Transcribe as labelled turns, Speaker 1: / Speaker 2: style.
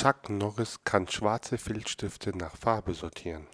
Speaker 1: Chuck Norris kann schwarze Filzstifte nach Farbe sortieren.